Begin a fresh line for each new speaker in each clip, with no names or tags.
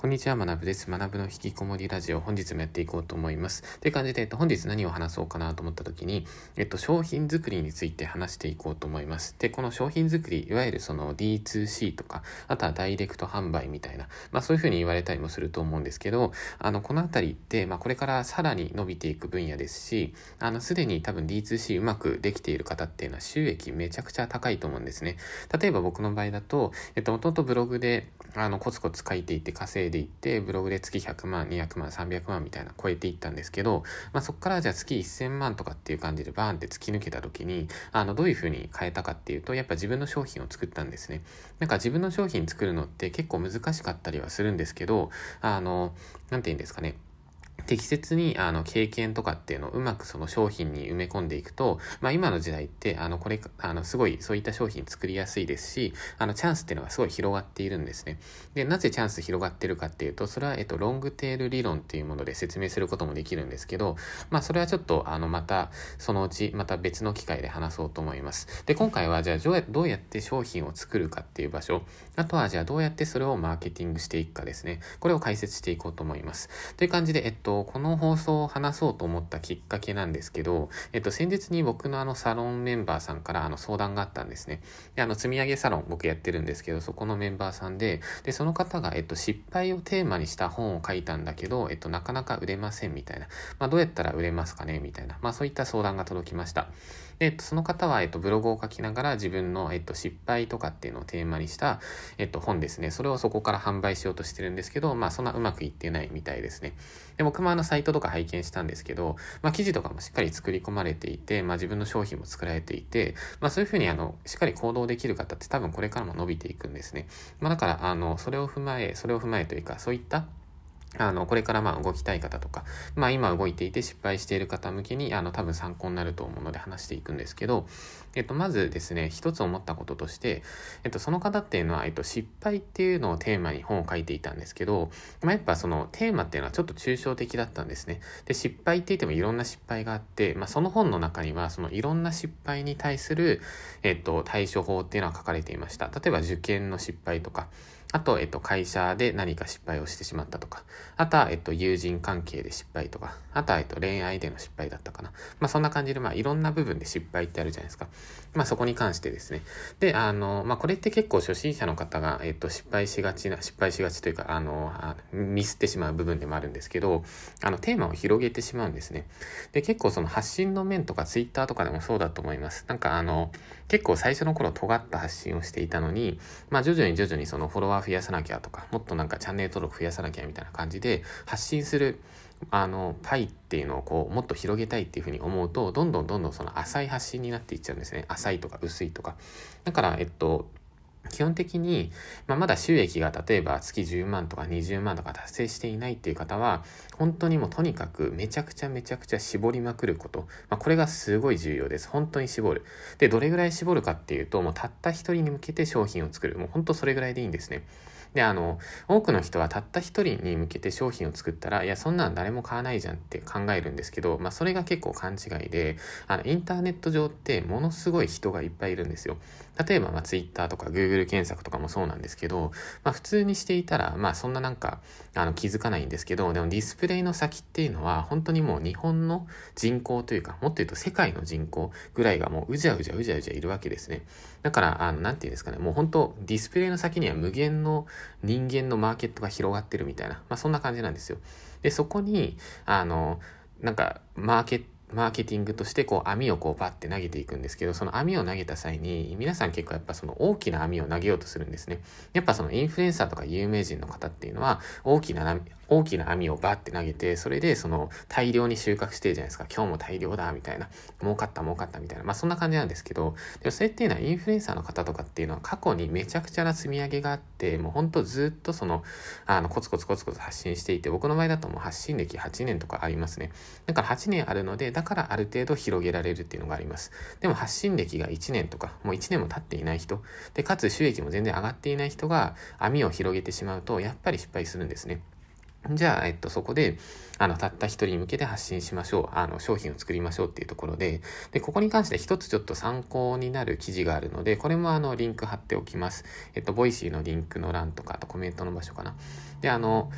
こんにちは、学部です。学部の引きこもりラジオ、本日もやっていこうと思います。という感じで、えっと、本日何を話そうかなと思った時に、えっと、商品作りについて話していこうと思います。で、この商品作り、いわゆるその D2C とか、あとはダイレクト販売みたいな、まあそういうふうに言われたりもすると思うんですけど、あの、このあたりって、まあこれからさらに伸びていく分野ですし、あの、すでに多分 D2C うまくできている方っていうのは収益めちゃくちゃ高いと思うんですね。例えば僕の場合だと、えっと、もともとブログで、あの、コツコツ書いていて稼いでいって、ブログで月100万、200万、300万みたいな超えていったんですけど、まあ、そこからじゃあ月1000万とかっていう感じでバーンって突き抜けた時に、あの、どういうふうに変えたかっていうと、やっぱ自分の商品を作ったんですね。なんか自分の商品作るのって結構難しかったりはするんですけど、あの、何て言うんですかね。適切にあの経験とかっていうのをうまくその商品に埋め込んでいくと、まあ、今の時代ってあのこれあのすごいそういった商品作りやすいですしあのチャンスっていうのがすごい広がっているんですね。でなぜチャンス広がってるかっていうとそれは、えっと、ロングテール理論っていうもので説明することもできるんですけど、まあ、それはちょっとあのまたそのうちまた別の機会で話そうと思います。で今回はじゃあどうやって商品を作るかっていう場所あとはじゃあどうやってそれをマーケティングしていくかですねこれを解説していこうと思います。という感じで、えっと、この放送を話そうと思ったきっかけなんですけど、えっと、先日に僕のあのサロンメンバーさんからあの相談があったんですね。で、あの、積み上げサロン僕やってるんですけど、そこのメンバーさんで、で、その方が、えっと、失敗をテーマにした本を書いたんだけど、えっと、なかなか売れませんみたいな。まあ、どうやったら売れますかねみたいな。まあ、そういった相談が届きました。で、えっと、その方は、えっと、ブログを書きながら自分の、えっと、失敗とかっていうのをテーマにした、えっと、本ですね。それをそこから販売しようとしてるんですけど、まあ、そんなうまくいってないみたいですね。で、僕もあの、サイトとか拝見したんですけど、まあ、記事とかもしっかり作り込まれていて、まあ、自分の商品も作られていて、まあ、そういうふうにあの、しっかり行動できる方って多分これからも伸びていくんですね。まあ、だから、あの、それを踏まえ、それを踏まえというか、そういったあの、これからまあ動きたい方とか、まあ今動いていて失敗している方向けに、あの、多分参考になると思うので話していくんですけど、えっと、まずですね、一つ思ったこととして、えっと、その方っていうのは、えっと、失敗っていうのをテーマに本を書いていたんですけど、まあやっぱそのテーマっていうのはちょっと抽象的だったんですね。で、失敗って言ってもいろんな失敗があって、まあその本の中には、そのいろんな失敗に対する、えっと、対処法っていうのは書かれていました。例えば受験の失敗とか、あと、えっと、会社で何か失敗をしてしまったとか、あとは、えっと、友人関係で失敗とか、あとは、えっと、恋愛での失敗だったかな。まあ、そんな感じで、まあ、いろんな部分で失敗ってあるじゃないですか。まあ、そこに関してですね。で、あの、まあ、これって結構初心者の方が、えっと、失敗しがちな、失敗しがちというか、あの、あミスってしまう部分でもあるんですけど、あの、テーマを広げてしまうんですね。で、結構その発信の面とか、ツイッターとかでもそうだと思います。なんか、あの、結構最初の頃尖った発信をしていたのに、まあ、徐々に徐々にそのフォロワー増やさなきゃとか、もっとなんかチャンネル登録増やさなきゃみたいな感じで発信するあのパイっていうのをこうもっと広げたいっていうふうに思うとどんどんどんどんその浅い発信になっていっちゃうんですね。浅いとか薄いとか。だからえっと基本的に、まあ、まだ収益が例えば月10万とか20万とか達成していないっていう方は、本当にもうとにかくめちゃくちゃめちゃくちゃ絞りまくること。まあ、これがすごい重要です。本当に絞る。で、どれぐらい絞るかっていうと、もうたった一人に向けて商品を作る。もう本当それぐらいでいいんですね。で、あの、多くの人はたった一人に向けて商品を作ったら、いや、そんなん誰も買わないじゃんって考えるんですけど、まあ、それが結構勘違いで、あの、インターネット上ってものすごい人がいっぱいいるんですよ。例えば、ま、Twitter とか Google 検索とかもそうなんですけど、まあ、普通にしていたら、まあ、そんななんか、あの、気づかないんですけど、でもディスプレイの先っていうのは、本当にもう日本の人口というか、もっと言うと世界の人口ぐらいがもううじゃうじゃうじゃうじゃいるわけですね。だから、あの、なていうんですかね、もう本当ディスプレイの先には無限の人間のマーケットが広がってるみたいな、まあそんな感じなんですよ。で、そこに、あの、なんか、マーケット、マーケティングとしてこう網をこうバッて投げていくんですけど、その網を投げた際に皆さん結構やっぱその大きな網を投げようとするんですね。やっぱそのインフルエンサーとか有名人の方っていうのは大きな大きな網をバッて投げて、それでその大量に収穫してるじゃないですか。今日も大量だ、みたいな。儲かった儲かったみたいな。まあそんな感じなんですけど、でもそれっていうのはインフルエンサーの方とかっていうのは過去にめちゃくちゃな積み上げがあって、もうほんとずっとその、あの、コツコツコツコツ発信していて、僕の場合だともう発信歴8年とかありますね。だから8年あるので、だからある程度広げられるっていうのがあります。でも発信歴が1年とか、もう1年も経っていない人、で、かつ収益も全然上がっていない人が網を広げてしまうと、やっぱり失敗するんですね。じゃあ、えっと、そこで、あの、たった一人に向けて発信しましょう。あの、商品を作りましょうっていうところで、で、ここに関して一つちょっと参考になる記事があるので、これもあの、リンク貼っておきます。えっと、 Voicy のリンクの欄とか、あとコメントの場所かな。で、あの、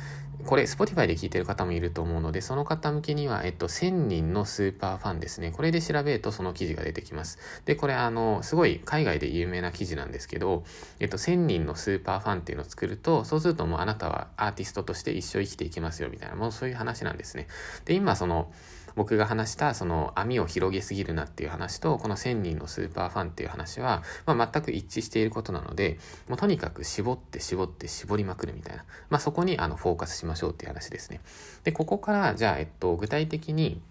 これ、Spotify で聞いてる方もいると思うので、その方向けには、えっと、1000人のスーパーファンですね。これで調べるとその記事が出てきます。で、これ、あの、すごい海外で有名な記事なんですけど、えっと、1000人のスーパーファンっていうのを作ると、そうするともうあなたはアーティストとして一生生きていきますよ、みたいな、もうそういう話なんですね。で、今、その、僕が話したその網を広げすぎるなっていう話とこの1000人のスーパーファンっていう話は、まあ、全く一致していることなのでもうとにかく絞って絞って絞りまくるみたいな、まあ、そこにあのフォーカスしましょうっていう話ですね。でここからじゃあ、えっと、具体的に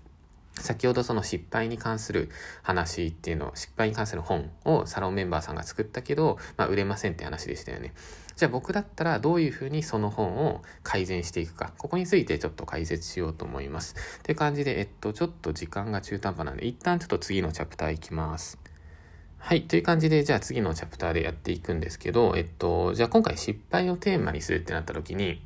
先ほどその失敗に関する話っていうの、失敗に関する本をサロンメンバーさんが作ったけど、まあ、売れませんって話でしたよね。じゃあ僕だったらどういうふうにその本を改善していくか、ここについてちょっと解説しようと思います。って感じで、えっと、ちょっと時間が中途半端なんで、一旦ちょっと次のチャプターいきます。はい。という感じで、じゃあ次のチャプターでやっていくんですけど、えっと、じゃあ今回失敗をテーマにするってなった時に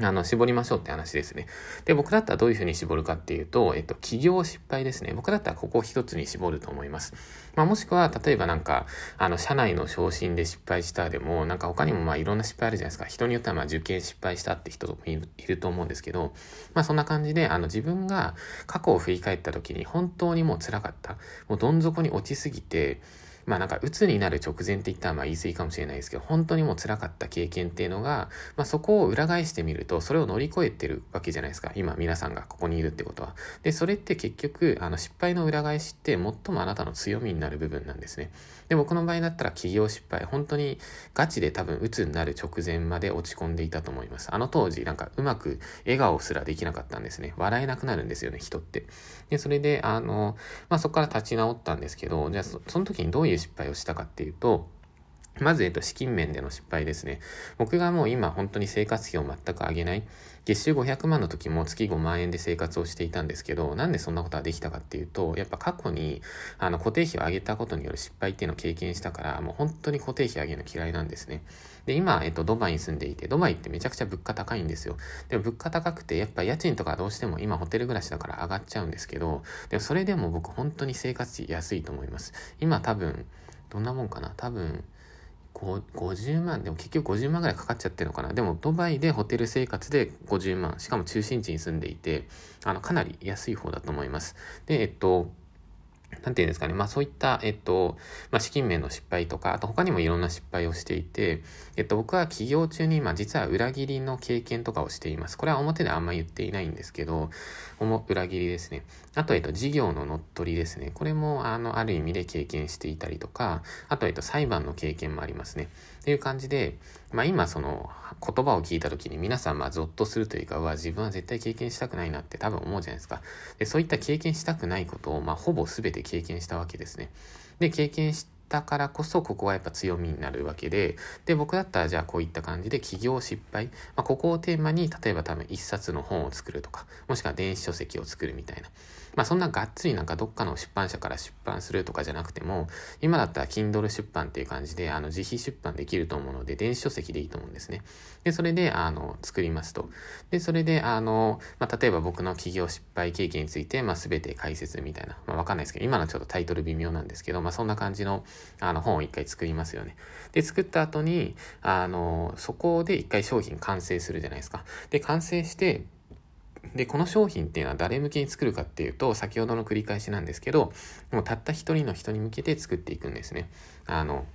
あの、絞りましょうって話ですね。で、僕だったらどういうふうに絞るかっていうと、えっと、企業失敗ですね。僕だったらここを一つに絞ると思います。まあ、もしくは、例えばなんか、あの、社内の昇進で失敗したでも、なんか他にもまあいろんな失敗あるじゃないですか。人によってはまあ受験失敗したって人もいると思うんですけど、まあそんな感じで、あの、自分が過去を振り返った時に本当にもう辛かった。もうどん底に落ちすぎて、まあなんか鬱になる直前って言ったらまあ言い過ぎかもしれないですけど、本当にもう辛かった経験っていうのが、まあそこを裏返してみると、それを乗り越えてるわけじゃないですか。今皆さんがここにいるってことは。で、それって結局、あの失敗の裏返しって最もあなたの強みになる部分なんですね。で、僕の場合だったら企業失敗、本当にガチで多分鬱になる直前まで落ち込んでいたと思います。あの当時なんかうまく笑顔すらできなかったんですね。笑えなくなるんですよね、人って。で、それで、あの、まあそこから立ち直ったんですけど、じゃあその時にどういういう失敗をしたかっていうと、まず、えっと、資金面での失敗ですね。僕がもう今本当に生活費を全く上げない。月収500万の時も月5万円で生活をしていたんですけど、なんでそんなことができたかっていうと、やっぱ過去にあの固定費を上げたことによる失敗っていうのを経験したから、もう本当に固定費上げるの嫌いなんですね。で、今、えっと、ドバイに住んでいて、ドバイってめちゃくちゃ物価高いんですよ。でも物価高くて、やっぱ家賃とかどうしても今ホテル暮らしだから上がっちゃうんですけど、でもそれでも僕本当に生活費安いと思います。今多分、どんなもんかな？多分、50万、でも結局50万ぐらいかかっちゃってるのかな？でも、ドバイでホテル生活で50万、しかも中心地に住んでいて、あの、かなり安い方だと思います。で、えっと、なんていうんですかね。まあそういった、えっと、まあ資金面の失敗とか、あと他にもいろんな失敗をしていて、えっと僕は起業中に、まあ実は裏切りの経験とかをしています。これは表であんま言っていないんですけど、裏切りですね。あと、えっと、事業の乗っ取りですね。これも、あの、ある意味で経験していたりとか、あと、えっと、裁判の経験もありますね。っていう感じで、まあ今その言葉を聞いた時に皆さんまあゾッとするというか、うわ、自分は絶対経験したくないなって多分思うじゃないですか。で、そういった経験したくないことを、まあほぼ全て経験したわけですね。で、経験したからこそ、ここはやっぱ強みになるわけで、で、僕だったらじゃあこういった感じで起業失敗、まあ、ここをテーマに、例えば多分一冊の本を作るとか、もしくは電子書籍を作るみたいな。まあそんながっつりなんかどっかの出版社から出版するとかじゃなくても、今だったら Kindle 出版っていう感じで、あの自費出版できると思うので、電子書籍でいいと思うんですね。で、それで、あの、作りますと。で、それで、あの、まあ例えば僕の企業失敗経験について、まあ全て解説みたいな、まあわかんないですけど、今のちょっとタイトル微妙なんですけど、まあそんな感じの、あの、本を一回作りますよね。で、作った後に、あの、そこで一回商品完成するじゃないですか。で、完成して、で、この商品っていうのは誰向けに作るかっていうと、先ほどの繰り返しなんですけど、もうたった一人の人に向けて作っていくんですね。あの、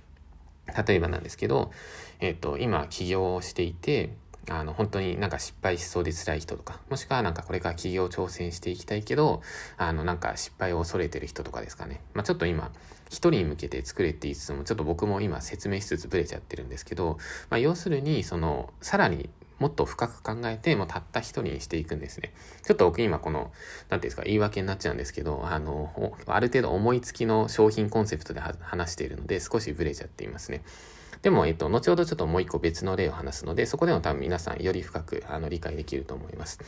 例えばなんですけど、えっ、と、今起業をしていて、あの、本当になんか失敗しそうで辛い人とか、もしくはなんかこれから起業挑戦していきたいけど、あの、なんか失敗を恐れてる人とかですかね。まあちょっと今、一人に向けて作れって言いつつも、ちょっと僕も今説明しつつブレちゃってるんですけど、まあ要するに、その、さらにもっと深く考えて、もうたった一人にしていくんですね。ちょっと僕今この、なんていうんですか、言い訳になっちゃうんですけど、あの、ある程度思いつきの商品コンセプトで話しているので、少しブレちゃっていますね。でも、えっと、後ほどちょっともう一個別の例を話すので、そこでも多分皆さんより深くあの理解できると思います。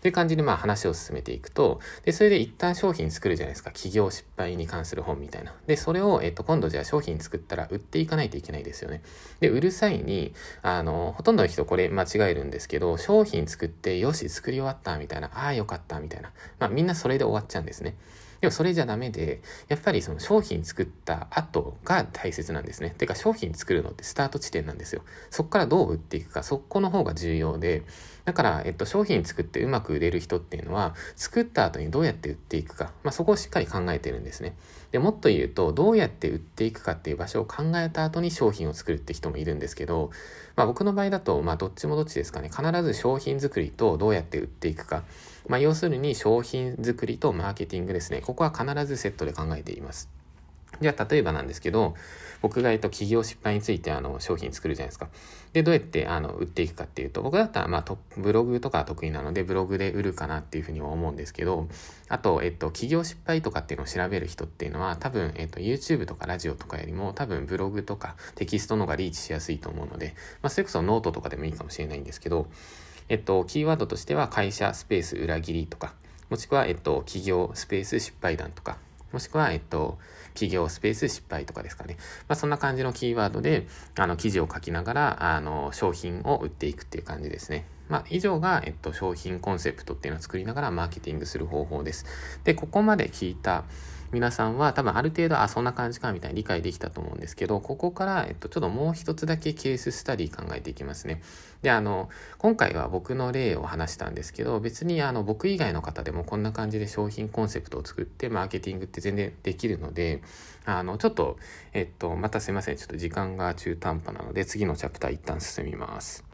という感じでまあ話を進めていくと、で、それで一旦商品作るじゃないですか。企業失敗に関する本みたいな。で、それを、えっと、今度じゃあ商品作ったら売っていかないといけないですよね。で、売る際に、あの、ほとんどの人これ間違えるんですけど、商品作って、よし、作り終わったみたいな、ああ、よかったみたいな。まあみんなそれで終わっちゃうんですね。でもそれじゃダメで、やっぱりその商品作った後が大切なんですね。てか商品作るのってスタート地点なんですよ。そこからどう売っていくか、そこの方が重要で、だから、えっと、商品作ってうまく売れる人っていうのは、作った後にどうやって売っていくか、まあ、そこをしっかり考えてるんですね。で、もっと言うと、どうやって売っていくかっていう場所を考えた後に商品を作るって人もいるんですけど、まあ、僕の場合だと、まあ、どっちもどっちですかね。必ず商品作りとどうやって売っていくか。まあ、要するに商品作りとマーケティングですね。ここは必ずセットで考えています。じゃあ、例えばなんですけど、僕が、えっと、企業失敗について、あの、商品作るじゃないですか。で、どうやって、あの、売っていくかっていうと、僕だったら、まあ、ブログとか得意なので、ブログで売るかなっていうふうには思うんですけど、あと、えっと、起業失敗とかっていうのを調べる人っていうのは、多分、えっと、YouTube とかラジオとかよりも、多分、ブログとかテキストの方がリーチしやすいと思うので、まあ、それこそノートとかでもいいかもしれないんですけど、えっと、キーワードとしては、会社スペース裏切りとか、もしくは、えっと、起業スペース失敗談とか、もしくは、えっと、起業スペース失敗とかですかね。まあ、そんな感じのキーワードで、あの、記事を書きながら、あの、商品を売っていくっていう感じですね。まあ、以上が、えっと、商品コンセプトっていうのを作りながらマーケティングする方法です。で、ここまで聞いた、皆さんは多分ある程度、あ、そんな感じかみたいに理解できたと思うんですけど、ここから、えっと、ちょっともう一つだけケーススタディ考えていきますね。で、あの、今回は僕の例を話したんですけど、別にあの、僕以外の方でもこんな感じで商品コンセプトを作ってマーケティングって全然できるので、あの、ちょっと、えっと、またすいません。ちょっと時間が中途半端なので、次のチャプター一旦進みます。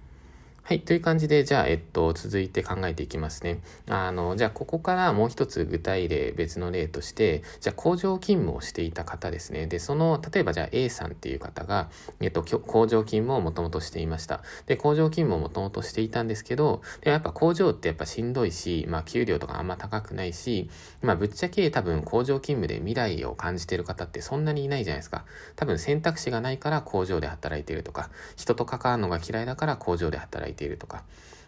はい。という感じで、じゃあ、えっと、続いて考えていきますね。あの、じゃあ、ここからもう一つ具体例、別の例として、じゃあ、工場勤務をしていた方ですね。で、その、例えばじゃあ、A さんっていう方が、えっと、工場勤務をもともとしていました。で、工場勤務をもともとしていたんですけど、でやっぱ工場ってやっぱしんどいし、まあ、給料とかあんま高くないし、まあ、ぶっちゃけ多分工場勤務で未来を感じてる方ってそんなにいないじゃないですか。多分選択肢がないから工場で働いてるとか、人と関わるのが嫌いだから工場で働いてるいるとか、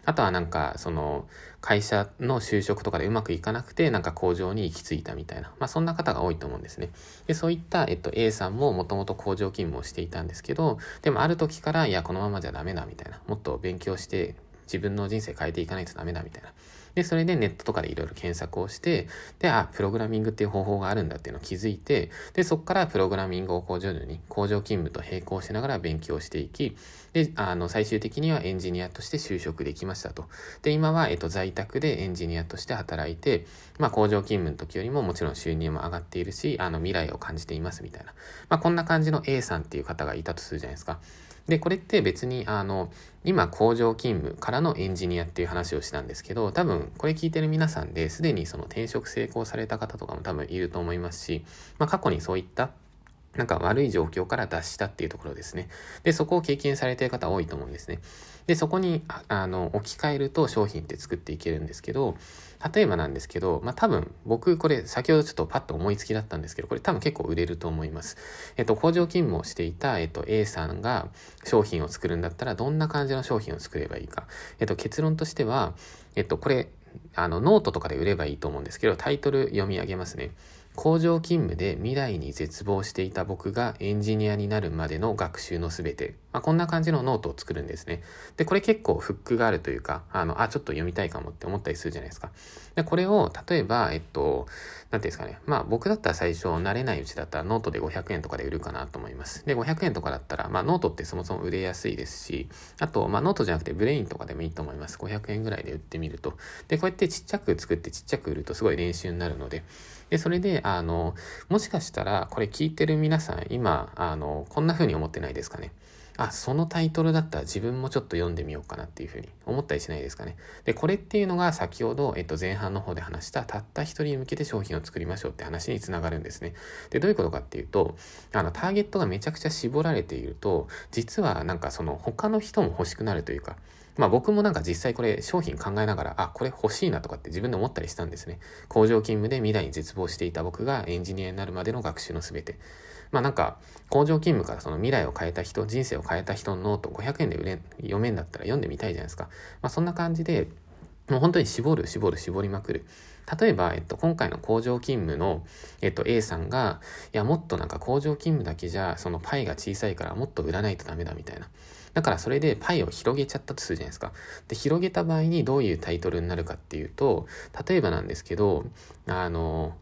あとはなんか、その、会社の就職とかでうまくいかなくて、なんか工場に行き着いたみたいな。まあそんな方が多いと思うんですね。で、そういった、えっと、A さんももともと工場勤務をしていたんですけど、でもある時から、いや、このままじゃダメだ、みたいな。もっと勉強して、自分の人生変えていかないとダメだ、みたいな。で、それでネットとかでいろいろ検索をして、で、あ、プログラミングっていう方法があるんだっていうのを気づいて、で、そこからプログラミングを工場に、工場勤務と並行しながら勉強していき、で、あの、最終的にはエンジニアとして就職できましたと。で、今は、えっと、在宅でエンジニアとして働いて、まあ、工場勤務の時よりももちろん収入も上がっているし、あの、未来を感じていますみたいな。まあ、こんな感じの A さんっていう方がいたとするじゃないですか。で、これって別に、あの、今工場勤務からのエンジニアっていう話をしたんですけど、多分これ聞いてる皆さんですでにその転職成功された方とかも多分いると思いますし、まあ過去にそういったなんか悪い状況から脱したっていうところですね。で、そこを経験されている方多いと思うんですね。で、そこに、あの、置き換えると商品って作っていけるんですけど、例えばなんですけど、まあ、多分、僕これ先ほどちょっとパッと思いつきだったんですけど、これ多分結構売れると思います。えっと、工場勤務をしていた、えっと、A さんが商品を作るんだったら、どんな感じの商品を作ればいいか。えっと、結論としては、えっと、これ、あの、ノートとかで売ればいいと思うんですけど、タイトル読み上げますね。工場勤務で未来に絶望していた僕がエンジニアになるまでの学習のすべて。まあ、こんな感じのノートを作るんですね。で、これ結構フックがあるというか、あの、あ、ちょっと読みたいかもって思ったりするじゃないですか。で、これを、例えば、えっと、なんていうんですかね。まあ、僕だったら最初、慣れないうちだったらノートで500円とかで売るかなと思います。で、500円とかだったら、まあ、ノートってそもそも売れやすいですし、あと、まあ、ノートじゃなくて Brain とかでもいいと思います。500円ぐらいで売ってみると。で、こうやってちっちゃく作ってちっちゃく売るとすごい練習になるので、で、それで、あの、もしかしたら、これ聞いてる皆さん、今、あの、こんな風に思ってないですかね。あ、そのタイトルだったら自分もちょっと読んでみようかなっていうふうに思ったりしないですかね。で、これっていうのが先ほど、えっと、前半の方で話したたった一人に向けて商品を作りましょうって話につながるんですね。で、どういうことかっていうと、あの、ターゲットがめちゃくちゃ絞られていると、実はなんかその他の人も欲しくなるというか、まあ僕もなんか実際これ商品考えながら、あ、これ欲しいなとかって自分で思ったりしたんですね。工場勤務で未来に絶望していた僕がエンジニアになるまでの学習のすべて。まあなんか、工場勤務からその未来を変えた人、人生を変えた人のノート500円で売れ読めんだったら読んでみたいじゃないですか。まあそんな感じで、もう本当に絞る、絞る、絞りまくる。例えば、えっと、今回の工場勤務の、えっと、A さんが、いや、もっとなんか工場勤務だけじゃ、そのパイが小さいからもっと売らないとダメだみたいな。だからそれでパイを広げちゃったとするじゃないですか。で、広げた場合にどういうタイトルになるかっていうと、例えばなんですけど、あの、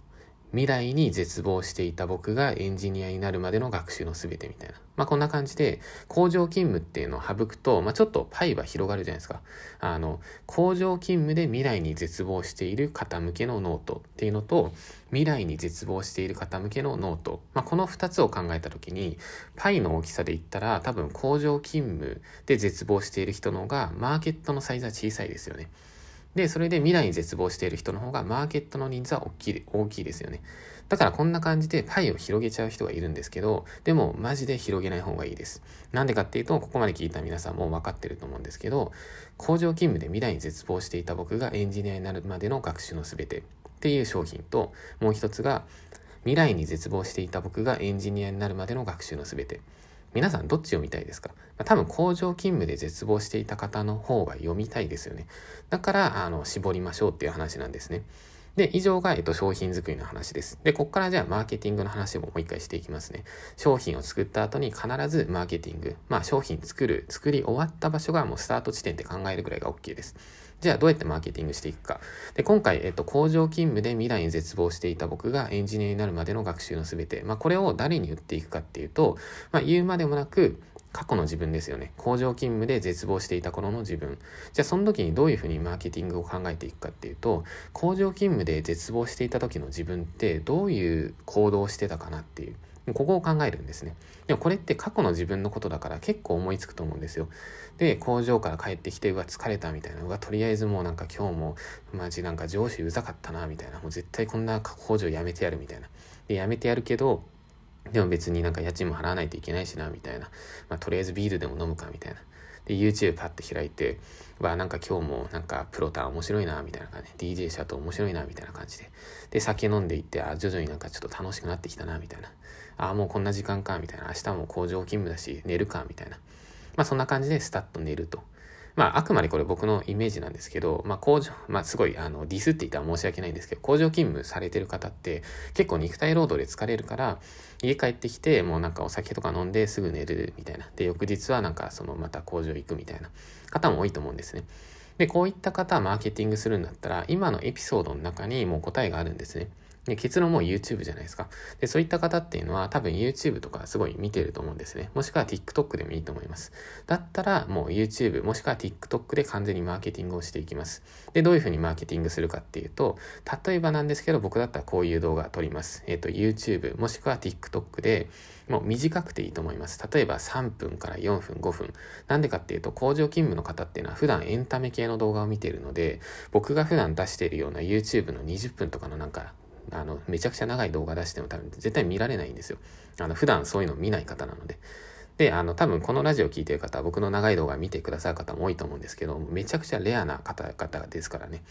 未来に絶望していた僕がエンジニアになるまでの学習の全てみたいな。まあこんな感じで工場勤務っていうのを省くと、まあちょっとパイは広がるじゃないですか。あの、工場勤務で未来に絶望している方向けのノートっていうのと、未来に絶望している方向けの note。まあこの2つを考えた時に、パイの大きさで言ったら多分工場勤務で絶望している人の方がマーケットのサイズは小さいですよね。で、それで未来に絶望している人の方がマーケットの人数は大きい、大きいですよね。だからこんな感じでパイを広げちゃう人がいるんですけど、でもマジで広げない方がいいです。なんでかっていうと、ここまで聞いた皆さんも分かってると思うんですけど、工場勤務で未来に絶望していた僕がエンジニアになるまでの学習のすべてっていう商品と、もう一つが、未来に絶望していた僕がエンジニアになるまでの学習のすべて。皆さんどっち読みたいですか、ま、多分工場勤務で絶望していた方の方が読みたいですよね。だから、あの、絞りましょうっていう話なんですね。で、以上が、えっと、商品作りの話です。で、ここからじゃあ、マーケティングの話ももう一回していきますね。商品を作った後に必ずマーケティング。まあ、商品作る、作り終わった場所がもうスタート地点って考えるぐらいが OK です。じゃあどうやってマーケティングしていくか。で、今回、えっと、工場勤務で未来に絶望していた僕がエンジニアになるまでの学習のすべて。まあ、これを誰に言っていくかっていうと、まあ、言うまでもなく、過去の自分ですよね。工場勤務で絶望していた頃の自分。じゃあその時にどういうふうにマーケティングを考えていくかっていうと、工場勤務で絶望していた時の自分ってどういう行動をしてたかなっていう。ここを考えるんですね。でもこれって過去の自分のことだから結構思いつくと思うんですよ。で、工場から帰ってきて、うわ、疲れたみたいな。うわ、とりあえずもうなんか今日も、マジなんか上司うざかったな、みたいな。もう絶対こんな工場辞めてやるみたいな。で、辞めてやるけど、でも別になんか家賃も払わないといけないしな、みたいな。まあ、とりあえずビールでも飲むか、みたいな。で、YouTube パッと開いて、わ、なんか今日もなんかプロター面白いな、みたいな感じで、DJ シャト面白いな、みたいな感じで。で、酒飲んでいって、あ、徐々になんかちょっと楽しくなってきたな、みたいな。あ、もうこんな時間か、みたいな。明日も工場勤務だし、寝るか、みたいな。まあそんな感じでスタッと寝ると。まあ、あくまでこれ僕のイメージなんですけど、まあ、工場、まあ、すごい、あの、ディスって言ったら申し訳ないんですけど、工場勤務されてる方って、結構肉体労働で疲れるから、家帰ってきて、もうなんかお酒とか飲んですぐ寝るみたいな。で、翌日はなんか、その、また工場行くみたいな方も多いと思うんですね。で、こういった方マーケティングするんだったら、今のエピソードの中にもう答えがあるんですね。で、結論も YouTube じゃないですか。で、そういった方っていうのは多分 YouTube とかすごい見てると思うんですね。もしくは TikTok でもいいと思います。だったらもう YouTube もしくは TikTok で完全にマーケティングをしていきます。で、どういうふうにマーケティングするかっていうと、例えばなんですけど僕だったらこういう動画撮ります。えっ、ー、と YouTube もしくは TikTok でもう短くていいと思います。例えば3分から4分、5分。なんでかっていうと工場勤務の方っていうのは普段エンタメ系の動画を見てるので、僕が普段出しているような YouTube の20分とかのなんかあの、めちゃくちゃ長い動画出しても多分絶対見られないんですよ。あの、普段そういうの見ない方なので。で、あの、多分このラジオ聴いてる方は僕の長い動画見てくださる方も多いと思うんですけど、めちゃくちゃレアな方々ですからね。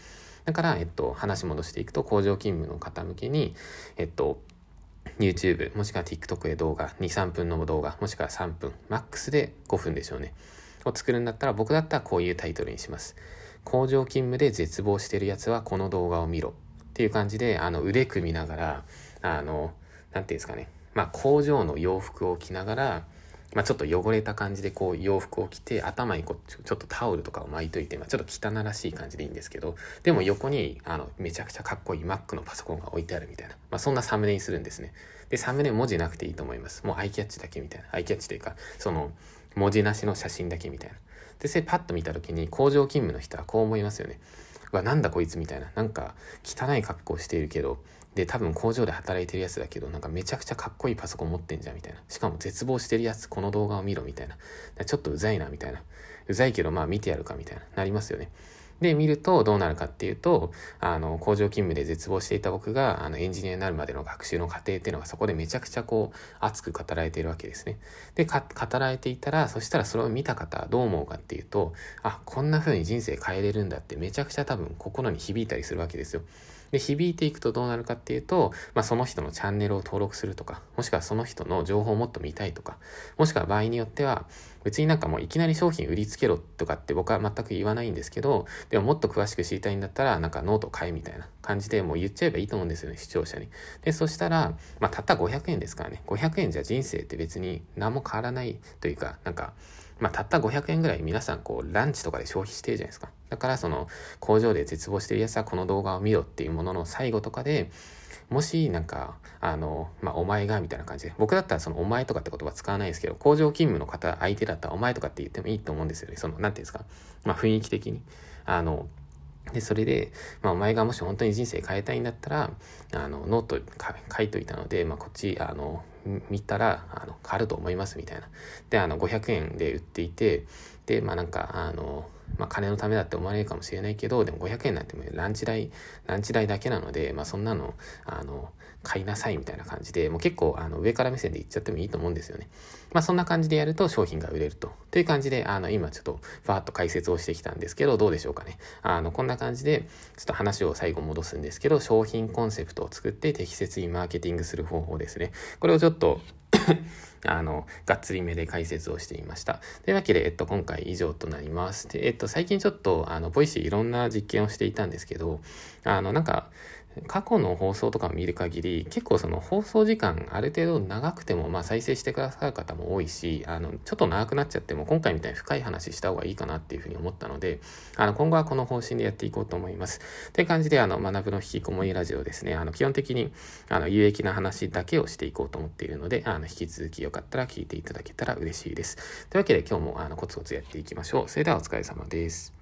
だから、えっと、話戻していくと、工場勤務の方向けに、えっと、YouTube、もしくは TikTok で動画、2、3分の動画、もしくは3分、マックスで5分でしょうね。を作るんだったら、僕だったらこういうタイトルにします。工場勤務で絶望してる奴はこの動画を見ろ。っていう感じで、あの、腕組みながら、あの、なんていうんですかね、まあ、工場の洋服を着ながら、まあ、ちょっと汚れた感じでこう洋服を着て頭にこうちょっとタオルとかを巻いといて、まあ、ちょっと汚らしい感じでいいんですけどでも横にあのめちゃくちゃかっこいい Mac のパソコンが置いてあるみたいな、まあ、そんなサムネにするんですね。でサムネ文字なくていいと思います。もうアイキャッチだけみたいな。アイキャッチというかその文字なしの写真だけみたいな。でそれパッと見た時に工場勤務の人はこう思いますよね。わ、なんだこいつみたいな。なんか、汚い格好しているけど、で、多分工場で働いてるやつだけど、なんかめちゃくちゃかっこいいパソコン持ってんじゃんみたいな。しかも絶望してるやつ、この動画を見ろみたいな。ちょっとうざいなみたいな。うざいけど、まあ見てやるかみたいな。なりますよね。で、見るとどうなるかっていうと、あの、工場勤務で絶望していた僕が、あの、エンジニアになるまでの学習の過程っていうのがそこでめちゃくちゃこう、熱く語られているわけですね。で、語られていたら、そしたらそれを見た方はどう思うかっていうと、あ、こんな風に人生変えれるんだってめちゃくちゃ多分心に響いたりするわけですよ。で、響いていくとどうなるかっていうと、まあ、その人のチャンネルを登録するとか、もしくはその人の情報をもっと見たいとか、もしくは場合によっては、別になんかもういきなり商品売りつけろとかって僕は全く言わないんですけど、でももっと詳しく知りたいんだったら、なんかノート買えみたいな感じでもう言っちゃえばいいと思うんですよね、視聴者に。で、そしたら、まあ、たった500円ですからね。500円じゃ人生って別に何も変わらないというか、なんか、まあ、たった500円ぐらい皆さんこうランチとかで消費してるじゃないですか。だからその工場で絶望してるやつはこの動画を見ろっていうものの最後とかで、もしなんか、あの、まあ、お前がみたいな感じで、僕だったらそのお前とかって言葉使わないですけど、工場勤務の方相手だったらお前とかって言ってもいいと思うんですよね。その、なんていうんですか？まあ、雰囲気的に。あの、で、それで、まあ、お前がもし本当に人生変えたいんだったら、あの、ノート書いといたので、まあ、こっち、あの、見たら、あの、変わると思いますみたいな。で、あの、500円で売っていて、で、まあ、なんか、あの、まあ、金のためだって思われるかもしれないけど、でも500円なんてもランチ代、ランチ代だけなので、まあ、そんなの、あの、買いなさいみたいな感じで、もう結構、あの、上から目線で言っちゃってもいいと思うんですよね。まあ、そんな感じでやると商品が売れると。という感じで、あの、今ちょっと、ふわっと解説をしてきたんですけど、どうでしょうかね。あの、こんな感じで、ちょっと話を最後戻すんですけど、商品コンセプトを作って適切にマーケティングする方法ですね。これをちょっと あの、がっつりめで解説をしていました。というわけで、えっと、今回以上となります。で、えっと、最近ちょっと、あの、 Voicy いろんな実験をしていたんですけど、あの、なんか、過去の放送とかを見る限り、結構その放送時間ある程度長くても、まあ再生してくださる方も多いし、あの、ちょっと長くなっちゃっても、今回みたいに深い話した方がいいかなっていうふうに思ったので、あの、今後はこの方針でやっていこうと思います。という感じで、あの、マナブの引きこもりラジオですね、あの、基本的に、あの、有益な話だけをしていこうと思っているので、あの、引き続きよかったら聞いていただけたら嬉しいです。というわけで、今日も、あの、コツコツやっていきましょう。それではお疲れ様です。